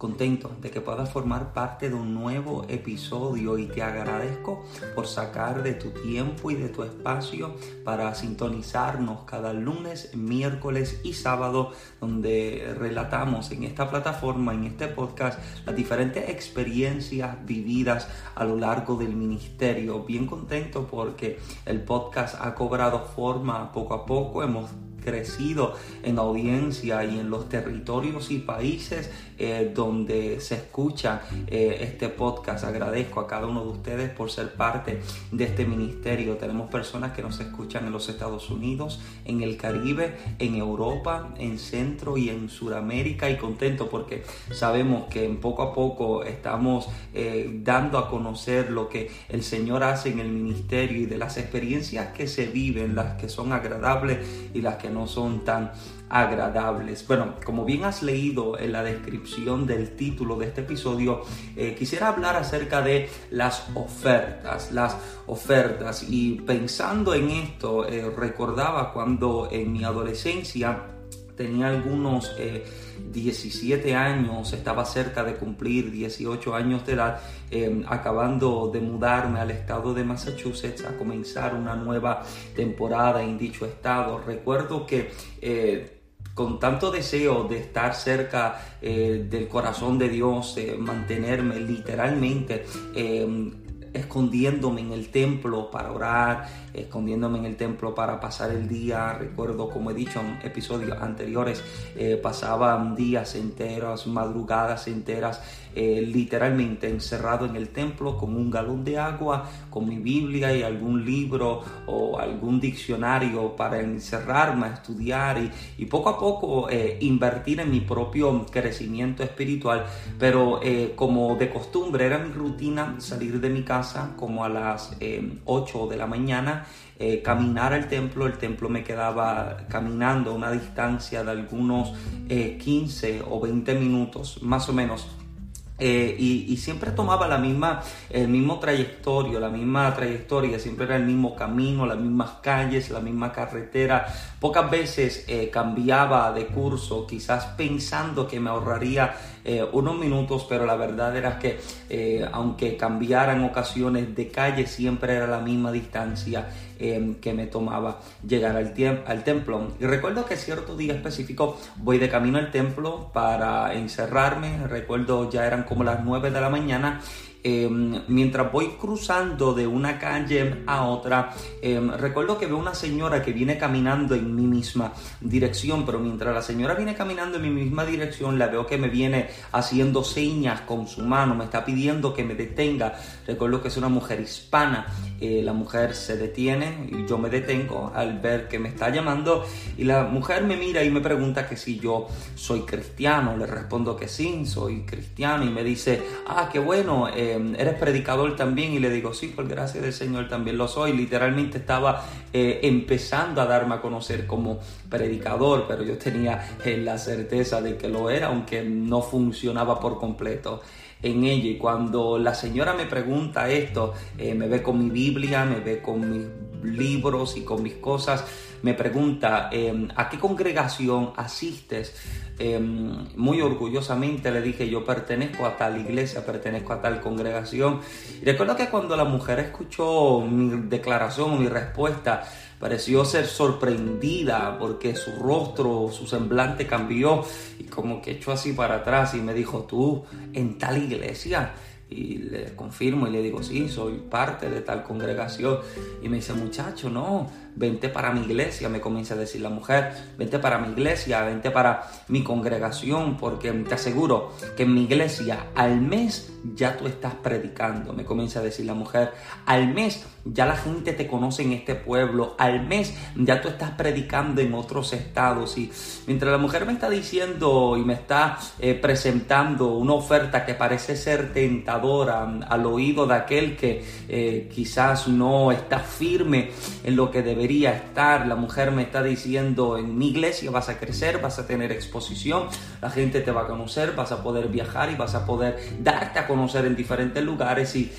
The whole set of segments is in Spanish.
contento de que puedas formar parte de un nuevo episodio y te agradezco por sacar de tu tiempo y de tu espacio para sintonizarnos cada lunes, miércoles y sábado donde relatamos en esta plataforma, en este podcast, las diferentes experiencias vividas a lo largo del ministerio. Bien contento porque el podcast ha cobrado forma poco a poco, hemos crecido en audiencia y en los territorios y países eh, donde se escucha eh, este podcast. Agradezco a cada uno de ustedes por ser parte de este ministerio. Tenemos personas que nos escuchan en los Estados Unidos, en el Caribe, en Europa, en Centro y en Sudamérica y contento porque sabemos que poco a poco estamos eh, dando a conocer lo que el Señor hace en el ministerio y de las experiencias que se viven, las que son agradables y las que no son tan agradables. Bueno, como bien has leído en la descripción del título de este episodio, eh, quisiera hablar acerca de las ofertas, las ofertas. Y pensando en esto, eh, recordaba cuando en mi adolescencia tenía algunos 17 eh, años, estaba cerca de cumplir 18 años de edad, em, acabando de mudarme al estado de Massachusetts a comenzar una nueva temporada en dicho estado. Recuerdo que eh, con tanto deseo de estar cerca eh, del corazón de Dios, de mantenerme literalmente em, escondiéndome en el templo para orar, escondiéndome en el templo para pasar el día. Recuerdo, como he dicho en episodios anteriores, eh, pasaban días enteros, madrugadas enteras, eh, literalmente encerrado en el templo con un galón de agua, con mi Biblia y algún libro o algún diccionario para encerrarme a estudiar y, poco a poco eh, invertir en mi propio crecimiento espiritual. Pero como de costumbre era mi rutina salir de mi casa como a las 8 de la mañana eh, caminar al templo. El templo me quedaba caminando a una distancia de algunos 15 eh, o 20 minutos, más o menos. Eh, y, siempre tomaba la misma, el mismo trayectorio, la misma trayectoria, siempre era el mismo camino, las mismas calles, la misma carretera. Pocas veces cambiaba de curso, quizás pensando que me ahorraría eh, unos minutos, pero la verdad era que eh, aunque cambiaran ocasiones de calle, siempre era la misma distancia em, que me tomaba llegar al, al templo. Y recuerdo que cierto día específico voy de camino al templo para encerrarme, recuerdo ya eran como las 9 de la mañana Em, mientras voy cruzando de una calle a otra, em, recuerdo que veo una señora que viene caminando en mi misma dirección, pero mientras la señora viene caminando en mi misma dirección, la veo que me viene haciendo señas con su mano, me está pidiendo que me detenga. Recuerdo que es una mujer hispana. Eh, la mujer se detiene y yo me detengo al ver que me está llamando y la mujer me mira y me pregunta que si yo soy cristiano. Le respondo que sí, soy cristiano y me dice, ah, qué bueno. Eh, Em, ¿eres predicador también? Y le digo, sí, por gracia del Señor también lo soy. Literalmente estaba eh, empezando a darme a conocer como predicador, pero yo tenía eh, la certeza de que lo era, aunque no funcionaba por completo en ella. Y cuando la señora me pregunta esto, eh, me ve con mi Biblia, me ve con mis libros y con mis cosas, me pregunta, ¿a qué congregación asistes? Em, muy orgullosamente le dije, yo pertenezco a tal iglesia, pertenezco a tal congregación. Y recuerdo que cuando la mujer escuchó mi declaración, mi respuesta, pareció ser sorprendida porque su rostro, su semblante cambió y como que echó así para atrás y me dijo, tú en tal iglesia y le confirmo y le digo, sí, soy parte de tal congregación. Y me dice, muchacho, no, vente para mi iglesia, me comienza a decir la mujer, vente para mi iglesia, vente para mi congregación, porque te aseguro que en mi iglesia al mes ya tú estás predicando, me comienza a decir la mujer, al mes ya la gente te conoce en este pueblo, al mes ya tú estás predicando en otros estados. Y mientras la mujer me está diciendo y me está eh, presentando una oferta que parece ser tentadora al oído de aquel que eh, quizás no está firme en lo que debería estar. La mujer me está diciendo, en mi iglesia vas a crecer, vas a tener exposición, la gente te va a conocer, vas a poder viajar y vas a poder darte a conocer en diferentes lugares. Y,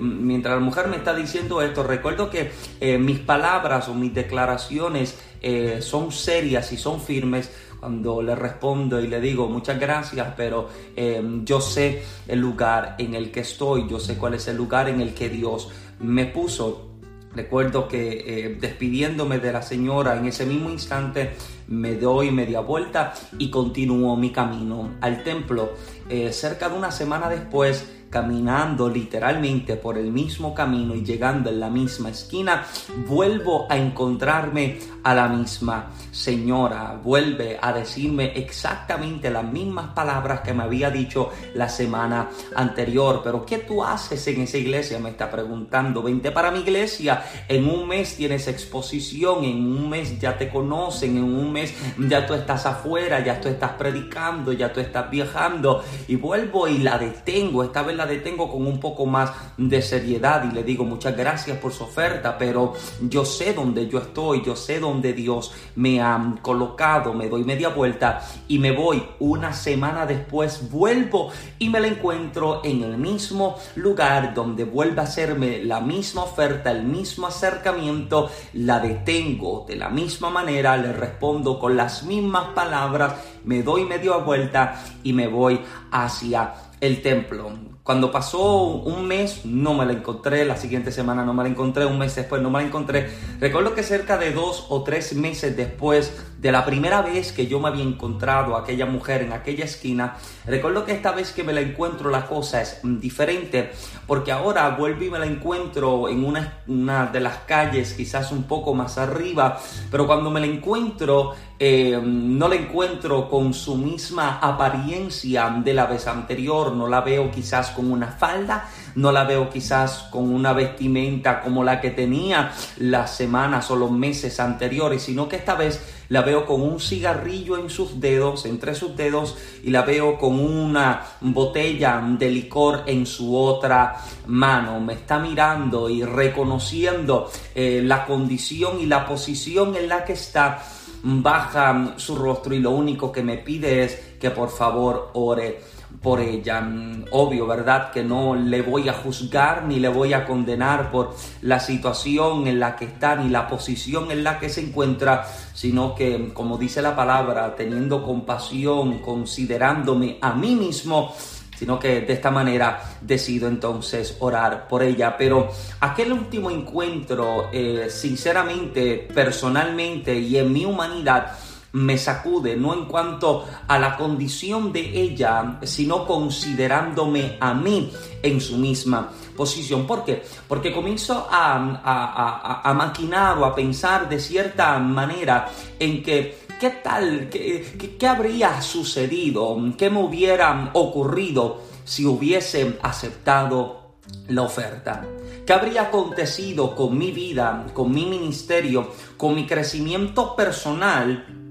mientras la mujer me está diciendo esto, recuerdo que eh, mis palabras o mis declaraciones eh, son serias y son firmes cuando le respondo y le digo muchas gracias, pero eh, yo sé el lugar en el que estoy, yo sé cuál es el lugar en el que Dios me puso. Recuerdo que eh, despidiéndome de la señora en ese mismo instante me doy media vuelta y continúo mi camino al templo. Eh, cerca de una semana después caminando literalmente por el mismo camino y llegando en la misma esquina, vuelvo a encontrarme a la misma señora. Vuelve a decirme exactamente las mismas palabras que me había dicho la semana anterior. Pero ¿qué tú haces en esa iglesia? Me está preguntando. Vente para mi iglesia. En un mes tienes exposición. En un mes ya te conocen. En un mes ya tú estás afuera. Ya tú estás predicando. Ya tú estás viajando. Y vuelvo y la detengo. Esta vez la detengo con un poco más de seriedad y le digo muchas gracias por su oferta, pero yo sé dónde yo estoy, yo sé dónde Dios me ha colocado, me doy media vuelta y me voy. Una semana después vuelvo y me la encuentro en el mismo lugar donde vuelve a hacerme la misma oferta, el mismo acercamiento, la detengo de la misma manera, le respondo con las mismas palabras, me doy media vuelta y me voy hacia el templo. Cuando pasó un mes no me la encontré, la siguiente semana no me la encontré, un mes después no me la encontré. Recuerdo que cerca de dos o tres meses después de la primera vez que yo me había encontrado a aquella mujer en aquella esquina, recuerdo que esta vez que me la encuentro la cosa es diferente, porque ahora vuelvo y me la encuentro en una, de las calles quizás un poco más arriba, pero cuando me la encuentro eh, no la encuentro con su misma apariencia de la vez anterior, no la veo quizás con una falda, no la veo quizás con una vestimenta como la que tenía las semanas o los meses anteriores, sino que esta vez la veo con un cigarrillo en sus dedos, entre sus dedos, y la veo con una botella de licor en su otra mano. Me está mirando y reconociendo eh, la condición y la posición en la que está baja su rostro y lo único que me pide es que por favor ore por ella. Mm, obvio, ¿verdad? Que no le voy a juzgar ni le voy a condenar por la situación en la que está ni la posición en la que se encuentra, sino que, como dice la palabra, teniendo compasión, considerándome a mí mismo, sino que de esta manera decido entonces orar por ella. Pero aquel último encuentro, eh, sinceramente, personalmente y en mi humanidad, me sacude, no en cuanto a la condición de ella, sino considerándome a mí en su misma posición. ¿Por qué? Porque comienzo a, a maquinar o a pensar de cierta manera en que ¿Qué tal? ¿Qué, habría sucedido? ¿Qué me hubiera ocurrido si hubiese aceptado la oferta? ¿Qué habría acontecido con mi vida, con mi ministerio, con mi crecimiento personal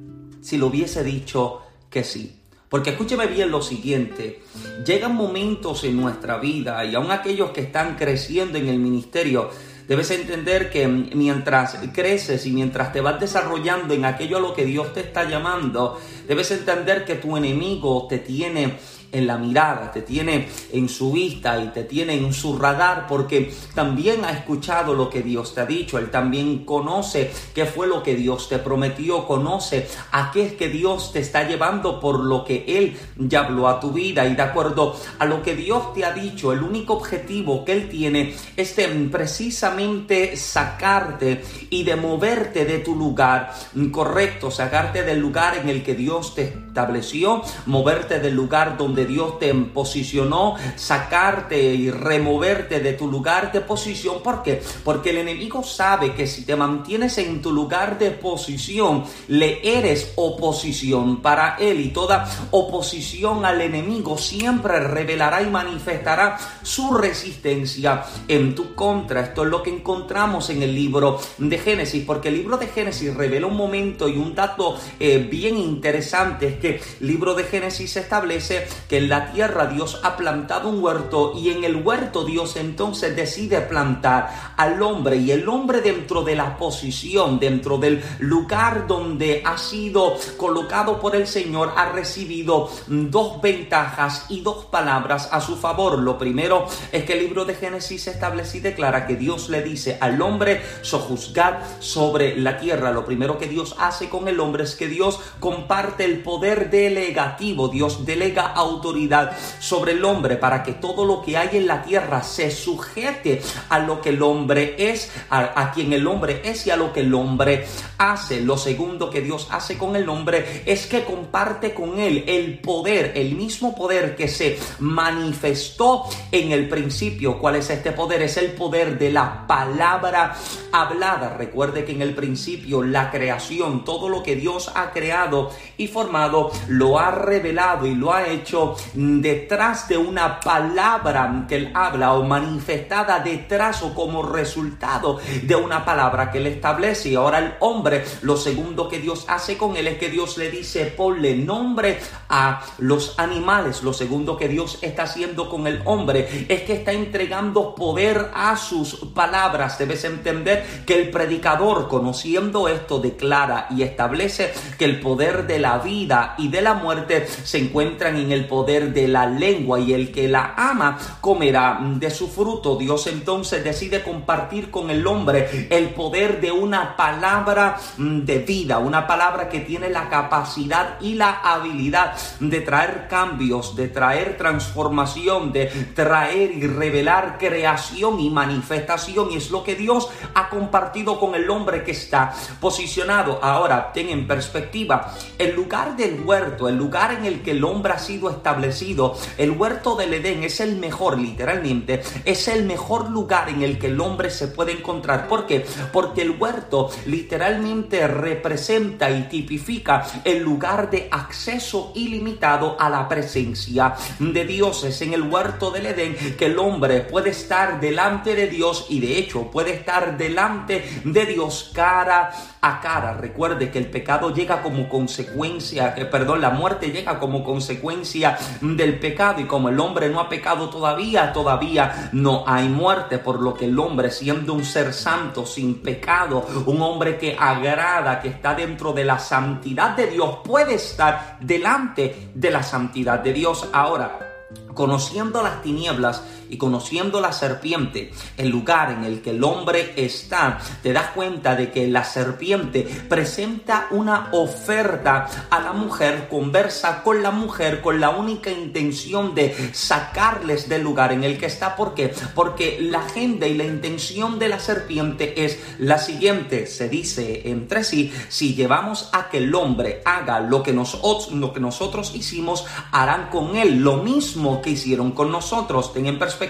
si lo hubiese dicho que sí? Porque escúcheme bien lo siguiente, llegan momentos en nuestra vida y aún aquellos que están creciendo en el ministerio, Debes entender que mientras creces y mientras te vas desarrollando en aquello a lo que Dios te está llamando, debes entender que tu enemigo te tiene en la mirada, te tiene en su vista y te tiene en su radar porque también ha escuchado lo que Dios te ha dicho, él también conoce qué fue lo que Dios te prometió, conoce a qué es que Dios te está llevando por lo que él ya habló a tu vida. Y de acuerdo a lo que Dios te ha dicho, el único objetivo que él tiene es de precisamente sacarte y de moverte de tu lugar correcto, sacarte del lugar en el que Dios te estableció, moverte del lugar donde Dios te posicionó, sacarte y removerte de tu lugar de posición. ¿Por qué? Porque el enemigo sabe que si te mantienes en tu lugar de posición, le eres oposición para él y toda oposición al enemigo siempre revelará y manifestará su resistencia en tu contra. Esto es lo que encontramos en el libro de Génesis, porque el libro de Génesis revela un momento y un dato eh, bien interesante, es que el libro de Génesis establece que en la tierra Dios ha plantado un huerto y en el huerto Dios entonces decide plantar al hombre y el hombre dentro de la posición, dentro del lugar donde ha sido colocado por el Señor, ha recibido dos ventajas y dos palabras a su favor. Lo primero es que el libro de Génesis establece y declara que Dios le dice al hombre sojuzgar sobre la tierra. Lo primero que Dios hace con el hombre es que Dios comparte el poder delegativo. Dios delega autoridad sobre el hombre para que todo lo que hay en la tierra se sujete a lo que el hombre es, a, a quien el hombre es y a lo que el hombre hace. Lo segundo que Dios hace con el hombre es que comparte con él el poder, el mismo poder que se manifestó en el principio. ¿Cuál es este poder? Es el poder de la palabra hablada. Recuerde que en el principio la creación, todo lo que Dios ha creado y formado, lo ha revelado y lo ha hecho detrás de una palabra que él habla o manifestada detrás o como resultado de una palabra que él establece. Y ahora el hombre, lo segundo que Dios hace con él es que Dios le dice, ponle nombre a los animales. Lo segundo que Dios está haciendo con el hombre es que está entregando poder a sus palabras. Debes entender que el predicador, conociendo esto, declara y establece que el poder de la vida y de la muerte se encuentran en el poder de la lengua y el que la ama comerá de su fruto. Dios entonces decide compartir con el hombre el poder de una palabra de vida, una palabra que tiene la capacidad y la habilidad de traer cambios, de traer transformación, de traer y revelar creación y manifestación. Y es lo que Dios ha compartido con el hombre que está posicionado. Ahora, ten en perspectiva, el lugar del huerto, el lugar en el que el hombre ha sido el huerto del Edén es el mejor, literalmente, es el mejor lugar en el que el hombre se puede encontrar. ¿Por qué? Porque el huerto literalmente representa y tipifica el lugar de acceso ilimitado a la presencia de Dios. Es en el huerto del Edén que el hombre puede estar delante de Dios y de hecho puede estar delante de Dios cara a cara. Recuerde que el pecado llega como consecuencia, perdón, la muerte llega como consecuencia del pecado y como el hombre no ha pecado todavía, todavía no hay muerte, por lo que el hombre siendo un ser santo, sin pecado, un hombre que agrada, que está dentro de la santidad de Dios, puede estar delante de la santidad de Dios. Ahora, conociendo las tinieblas y conociendo la serpiente, el lugar en el que el hombre está, te das cuenta de que la serpiente presenta una oferta a la mujer, conversa con la mujer con la única intención de sacarles del lugar en el que está. ¿Por qué? Porque la agenda y la intención de la serpiente es la siguiente. Se dice entre sí, si llevamos a que el hombre haga lo que nosotros, lo que nosotros hicimos, harán con él lo mismo que hicieron con nosotros. Ten en perspectiva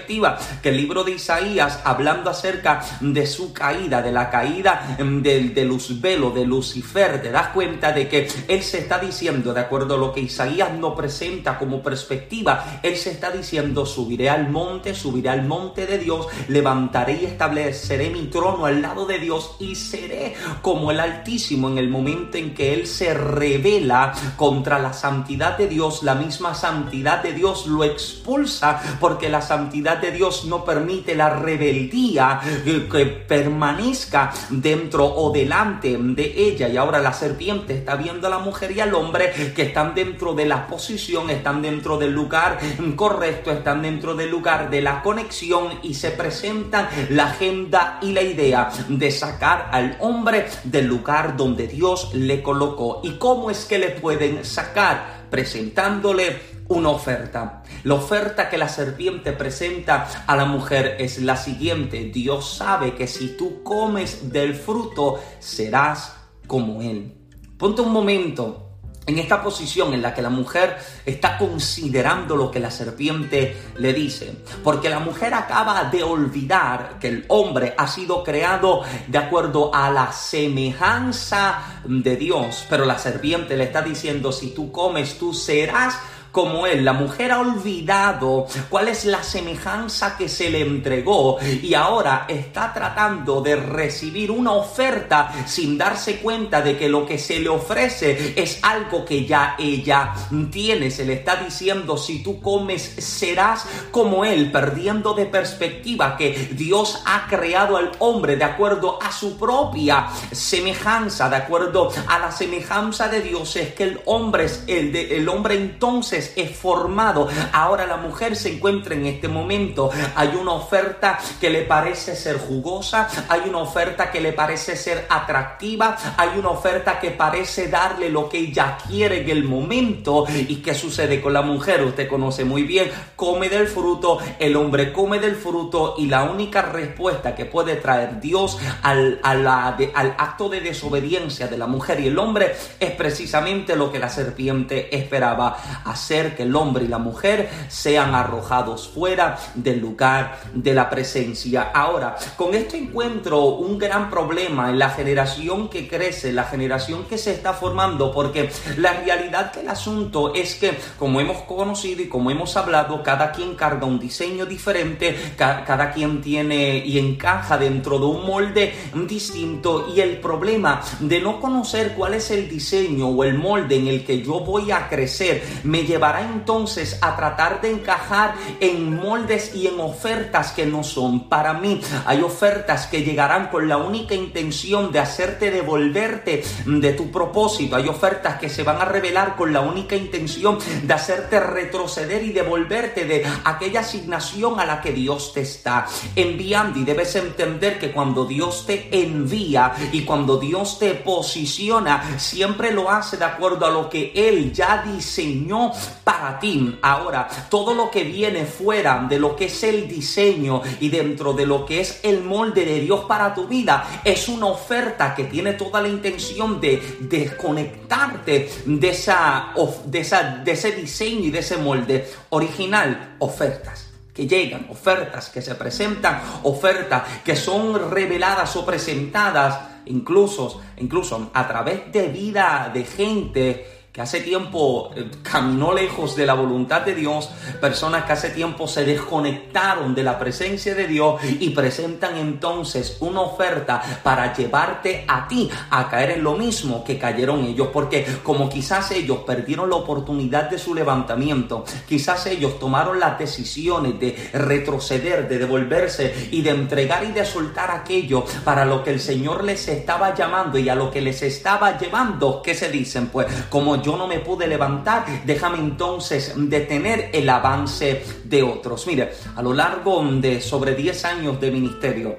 que el libro de Isaías, hablando acerca de su caída, de la caída del de Luzbelo, de Lucifer, te das cuenta de que él se está diciendo, de acuerdo a lo que Isaías no presenta como perspectiva, él se está diciendo, subiré al monte, subiré al monte de Dios, levantaré y estableceré mi trono al lado de Dios y seré como el Altísimo en el momento en que él se revela contra la santidad de Dios, la misma santidad de Dios lo expulsa porque la santidad de Dios no permite la rebeldía eh, que permanezca dentro o delante de ella. Y ahora la serpiente está viendo a la mujer y al hombre que están dentro de la posición, están dentro del lugar correcto, están dentro del lugar de la conexión y se presentan la agenda y la idea de sacar al hombre del lugar donde Dios le colocó. ¿Y cómo es que le pueden sacar? Presentándole una oferta. La oferta que la serpiente presenta a la mujer es la siguiente. Dios sabe que si tú comes del fruto, serás como Él. Ponte un momento en esta posición en la que la mujer está considerando lo que la serpiente le dice. Porque la mujer acaba de olvidar que el hombre ha sido creado de acuerdo a la semejanza de Dios. Pero la serpiente le está diciendo, si tú comes, tú serás como él. La mujer ha olvidado cuál es la semejanza que se le entregó y ahora está tratando de recibir una oferta sin darse cuenta de que lo que se le ofrece es algo que ya ella tiene. Se le está diciendo, si tú comes, serás como él, perdiendo de perspectiva que Dios ha creado al hombre de acuerdo a su propia semejanza, de acuerdo a la semejanza de Dios, es que el hombre es el, de, el hombre entonces es formado. Ahora la mujer se encuentra en este momento. Hay una oferta que le parece ser jugosa, hay una oferta que le parece ser atractiva, hay una oferta que parece darle lo que ella quiere en el momento. ¿Y qué sucede con la mujer? Usted conoce muy bien, come del fruto, el hombre come del fruto y la única respuesta que puede traer Dios al, al acto de desobediencia de la mujer y el hombre es precisamente lo que la serpiente esperaba, hacer que el hombre y la mujer sean arrojados fuera del lugar de la presencia. Ahora, con esto encuentro un gran problema en la generación que crece, la generación que se está formando, porque la realidad del asunto es que, como hemos conocido y como hemos hablado, cada quien carga un diseño diferente, cada quien tiene y encaja dentro de un molde distinto y el problema de no conocer cuál es el diseño o el molde en el que yo voy a crecer me llevará entonces a tratar de encajar en moldes y en ofertas que no son para mí. Hay ofertas que llegarán con la única intención de hacerte devolverte de tu propósito. Hay ofertas que se van a revelar con la única intención de hacerte retroceder y devolverte de aquella asignación a la que Dios te está enviando. Y debes entender que cuando Dios te envía y cuando Dios te posiciona, siempre lo hace de acuerdo a lo que Él ya diseñó para ti. Ahora, todo lo que viene fuera de lo que es el diseño y dentro de lo que es el molde de Dios para tu vida, es una oferta que tiene toda la intención de desconectarte de, esa, de, esa, de ese diseño y de ese molde original. Ofertas que llegan, ofertas que se presentan, ofertas que son reveladas o presentadas incluso, incluso a través de vida de gente que hace tiempo eh, caminó lejos de la voluntad de Dios, personas que hace tiempo se desconectaron de la presencia de Dios y presentan entonces una oferta para llevarte a ti a caer en lo mismo que cayeron ellos, porque como quizás ellos perdieron la oportunidad de su levantamiento, quizás ellos tomaron las decisiones de retroceder, de devolverse y de entregar y de soltar aquello para lo que el Señor les estaba llamando y a lo que les estaba llevando, ¿qué se dicen? Pues como yo no me pude levantar, déjame entonces detener el avance de otros. Mire, a lo largo de sobre 10 años de ministerio,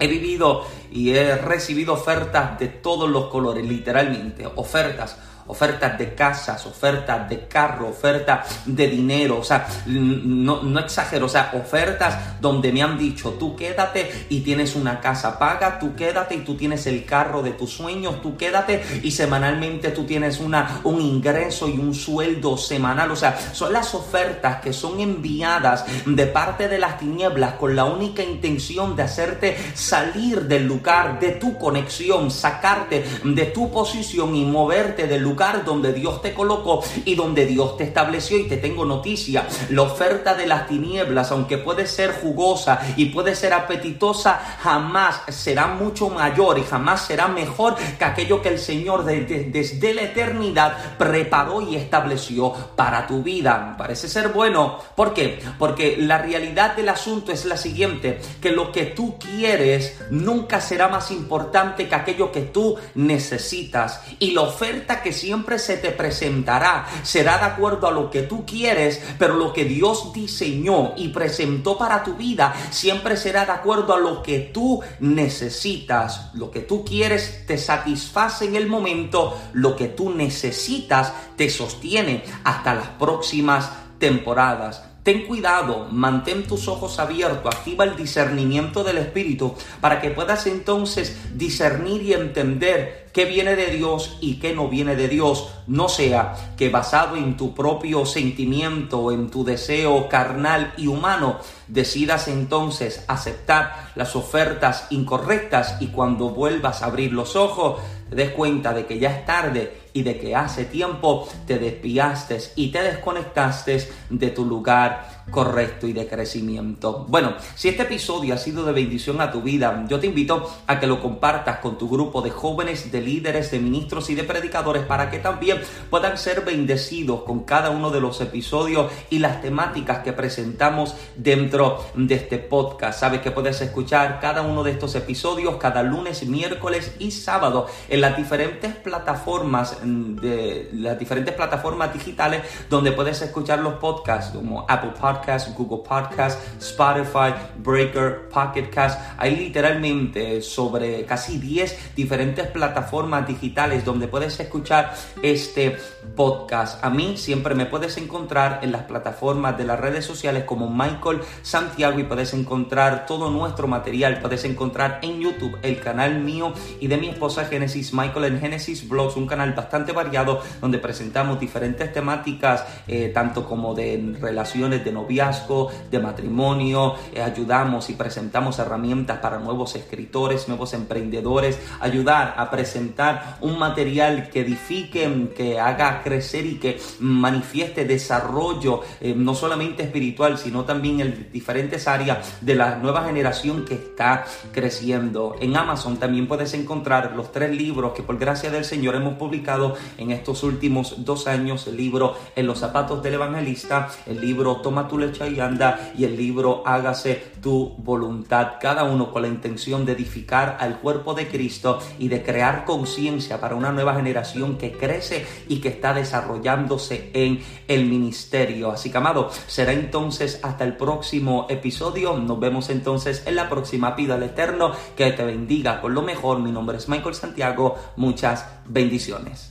He vivido y he recibido ofertas de todos los colores, literalmente, ofertas ofertas de casas, ofertas de carro, ofertas de dinero, o sea, no, no exagero, o sea, ofertas donde me han dicho, tú quédate y tienes una casa paga, tú quédate y tú tienes el carro de tus sueños, tú quédate y semanalmente tú tienes una, un ingreso y un sueldo semanal, o sea, son las ofertas que son enviadas de parte de las tinieblas con la única intención de hacerte salir del lugar de tu conexión, sacarte de tu posición y moverte del lugar donde Dios te colocó y donde Dios te estableció. Y te tengo noticia, la oferta de las tinieblas, aunque puede ser jugosa y puede ser apetitosa, jamás será mucho mayor y jamás será mejor que aquello que el Señor desde la eternidad preparó y estableció para tu vida. Parece ser bueno. ¿Por qué? Porque la realidad del asunto es la siguiente, que lo que tú quieres nunca será más importante que aquello que tú necesitas. Y la oferta que siempre se te presentará será de acuerdo a lo que tú quieres, pero lo que Dios diseñó y presentó para tu vida siempre será de acuerdo a lo que tú necesitas. Lo que tú quieres te satisface en el momento, lo que tú necesitas te sostiene hasta las próximas temporadas. Ten cuidado, mantén tus ojos abiertos, activa el discernimiento del Espíritu para que puedas entonces discernir y entender qué viene de Dios y qué no viene de Dios. No sea que basado en tu propio sentimiento, en tu deseo carnal y humano, decidas entonces aceptar las ofertas incorrectas y cuando vuelvas a abrir los ojos, te des cuenta de que ya es tarde y de que hace tiempo te despiaste y te desconectaste de tu lugar correcto y de crecimiento. Bueno, si este episodio ha sido de bendición a tu vida, yo te invito a que lo compartas con tu grupo de jóvenes, de líderes, de ministros y de predicadores para que también puedan ser bendecidos con cada uno de los episodios y las temáticas que presentamos dentro de este podcast. Sabes que puedes escuchar cada uno de estos episodios cada lunes, miércoles y sábado en las diferentes plataformas de las diferentes plataformas digitales donde puedes escuchar los podcasts como Apple Podcasts, Google Podcasts, Spotify, Breaker, Pocket Cast. Hay literalmente sobre casi 10 diferentes plataformas digitales donde puedes escuchar este podcast. A mí siempre me puedes encontrar en las plataformas de las redes sociales como Michael Santiago y puedes encontrar todo nuestro material. Puedes encontrar en YouTube el canal mío y de mi esposa Genesis Michael en Genesis Blogs, un canal bastante variado donde presentamos diferentes temáticas, eh, tanto como de relaciones de noviazgo, de matrimonio, eh, ayudamos y presentamos herramientas para nuevos escritores, nuevos emprendedores, ayudar a presentar un material que edifique, que haga crecer y que manifieste desarrollo, eh, no solamente espiritual, sino también en diferentes áreas de la nueva generación que está creciendo. En Amazon también puedes encontrar los tres libros que por gracia del Señor hemos publicado en estos últimos dos años el libro En los zapatos del evangelista, el libro Toma tu leche y anda y el libro Hágase tu voluntad, cada uno con la intención de edificar al cuerpo de Cristo y de crear conciencia para una nueva generación que crece y que está desarrollándose en el ministerio. Así que amado, será entonces hasta el próximo episodio. Nos vemos entonces en la próxima. Pido al Eterno que te bendiga con lo mejor. Mi nombre es Michael Santiago. Muchas bendiciones.